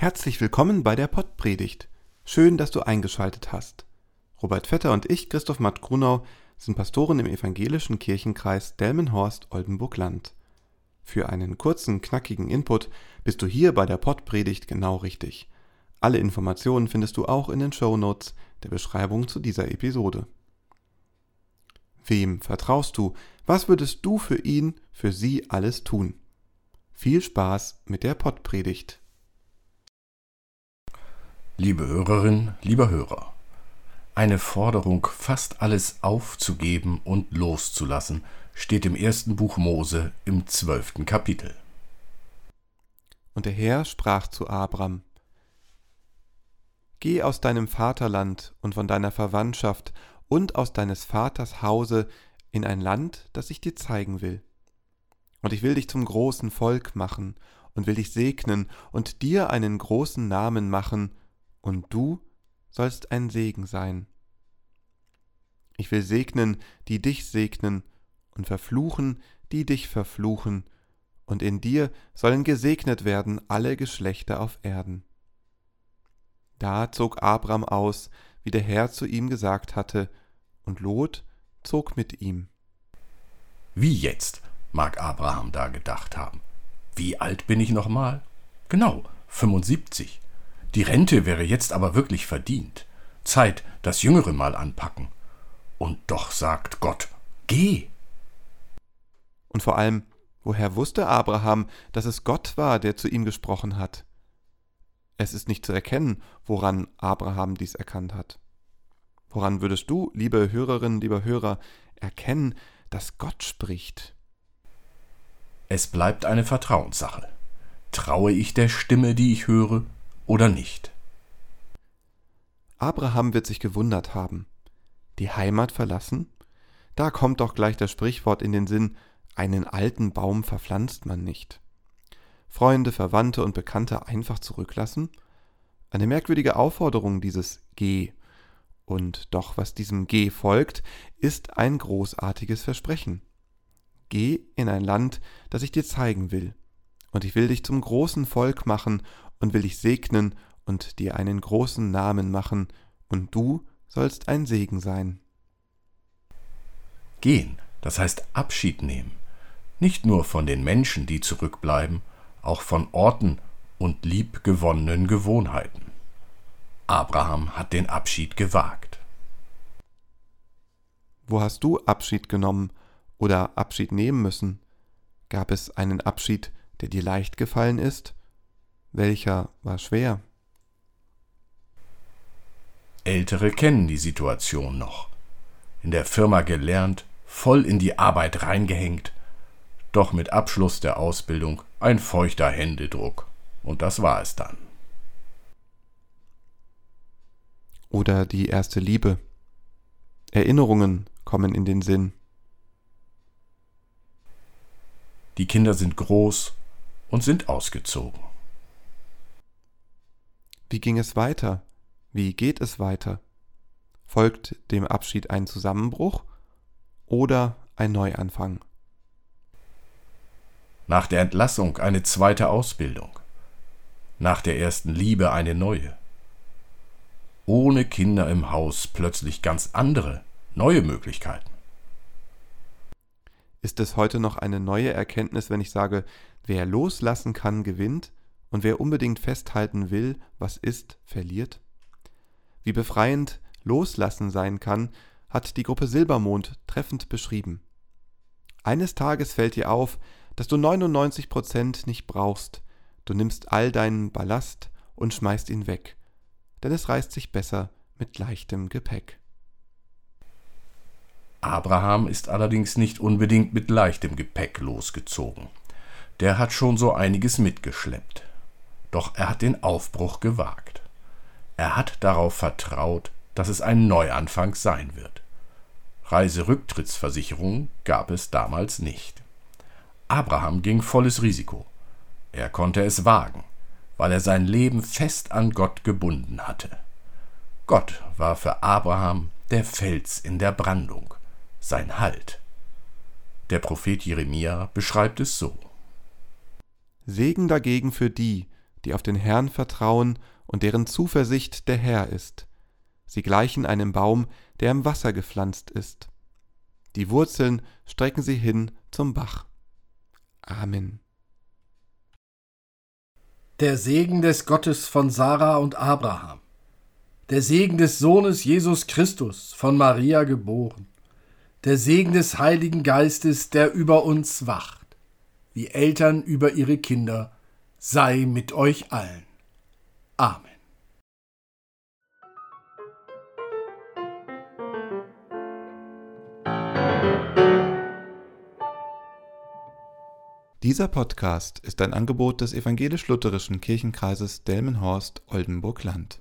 Herzlich willkommen bei der Pottpredigt. Schön, dass du eingeschaltet hast. Robert Vetter und ich, Christoph Matt Grunau, sind Pastoren im evangelischen Kirchenkreis Delmenhorst-Oldenburg-Land. Für einen kurzen, knackigen Input bist du hier bei der Pottpredigt genau richtig. Alle Informationen findest du auch in den Show Notes der Beschreibung zu dieser Episode. Wem vertraust du? Was würdest du für ihn, für sie alles tun? Viel Spaß mit der Pottpredigt. Liebe Hörerin, lieber Hörer, eine Forderung, fast alles aufzugeben und loszulassen, steht im ersten Buch Mose im zwölften Kapitel. Und der Herr sprach zu Abram, Geh aus deinem Vaterland und von deiner Verwandtschaft und aus deines Vaters Hause in ein Land, das ich dir zeigen will. Und ich will dich zum großen Volk machen und will dich segnen und dir einen großen Namen machen, und du sollst ein Segen sein. Ich will segnen, die dich segnen, und verfluchen, die dich verfluchen, und in dir sollen gesegnet werden alle Geschlechter auf Erden. Da zog Abram aus, wie der Herr zu ihm gesagt hatte, und Lot zog mit ihm. Wie jetzt, mag Abraham da gedacht haben. Wie alt bin ich nochmal? Genau, 75. Die Rente wäre jetzt aber wirklich verdient. Zeit, das Jüngere mal anpacken. Und doch sagt Gott, geh. Und vor allem, woher wusste Abraham, dass es Gott war, der zu ihm gesprochen hat? Es ist nicht zu erkennen, woran Abraham dies erkannt hat. Woran würdest du, liebe Hörerinnen, lieber Hörer, erkennen, dass Gott spricht? Es bleibt eine Vertrauenssache. Traue ich der Stimme, die ich höre, oder nicht. Abraham wird sich gewundert haben. Die Heimat verlassen? Da kommt doch gleich das Sprichwort in den Sinn, einen alten Baum verpflanzt man nicht. Freunde, Verwandte und Bekannte einfach zurücklassen? Eine merkwürdige Aufforderung dieses Geh. Und doch, was diesem Geh folgt, ist ein großartiges Versprechen. Geh in ein Land, das ich dir zeigen will, und ich will dich zum großen Volk machen und will dich segnen und dir einen großen Namen machen, und du sollst ein Segen sein. Gehen, das heißt Abschied nehmen, nicht nur von den Menschen, die zurückbleiben, auch von Orten und liebgewonnenen Gewohnheiten. Abraham hat den Abschied gewagt. Wo hast du Abschied genommen oder Abschied nehmen müssen? Gab es einen Abschied, der dir leicht gefallen ist? Welcher war schwer? Ältere kennen die Situation noch. In der Firma gelernt, voll in die Arbeit reingehängt, doch mit Abschluss der Ausbildung ein feuchter Händedruck. Und das war es dann. Oder die erste Liebe. Erinnerungen kommen in den Sinn. Die Kinder sind groß und sind ausgezogen. Wie ging es weiter? Wie geht es weiter? Folgt dem Abschied ein Zusammenbruch oder ein Neuanfang? Nach der Entlassung eine zweite Ausbildung. Nach der ersten Liebe eine neue. Ohne Kinder im Haus plötzlich ganz andere, neue Möglichkeiten. Ist es heute noch eine neue Erkenntnis, wenn ich sage, wer loslassen kann, gewinnt? Und wer unbedingt festhalten will, was ist, verliert? Wie befreiend Loslassen sein kann, hat die Gruppe Silbermond treffend beschrieben. Eines Tages fällt dir auf, dass du 99 Prozent nicht brauchst. Du nimmst all deinen Ballast und schmeißt ihn weg, denn es reißt sich besser mit leichtem Gepäck. Abraham ist allerdings nicht unbedingt mit leichtem Gepäck losgezogen. Der hat schon so einiges mitgeschleppt. Doch er hat den Aufbruch gewagt. Er hat darauf vertraut, dass es ein Neuanfang sein wird. Reiserücktrittsversicherung gab es damals nicht. Abraham ging volles Risiko. Er konnte es wagen, weil er sein Leben fest an Gott gebunden hatte. Gott war für Abraham der Fels in der Brandung, sein Halt. Der Prophet Jeremia beschreibt es so. Segen dagegen für die, die auf den Herrn vertrauen und deren Zuversicht der Herr ist. Sie gleichen einem Baum, der im Wasser gepflanzt ist. Die Wurzeln strecken sie hin zum Bach. Amen. Der Segen des Gottes von Sarah und Abraham. Der Segen des Sohnes Jesus Christus, von Maria geboren. Der Segen des Heiligen Geistes, der über uns wacht, wie Eltern über ihre Kinder, sei mit euch allen. Amen. Dieser Podcast ist ein Angebot des evangelisch-lutherischen Kirchenkreises Delmenhorst-Oldenburg-Land.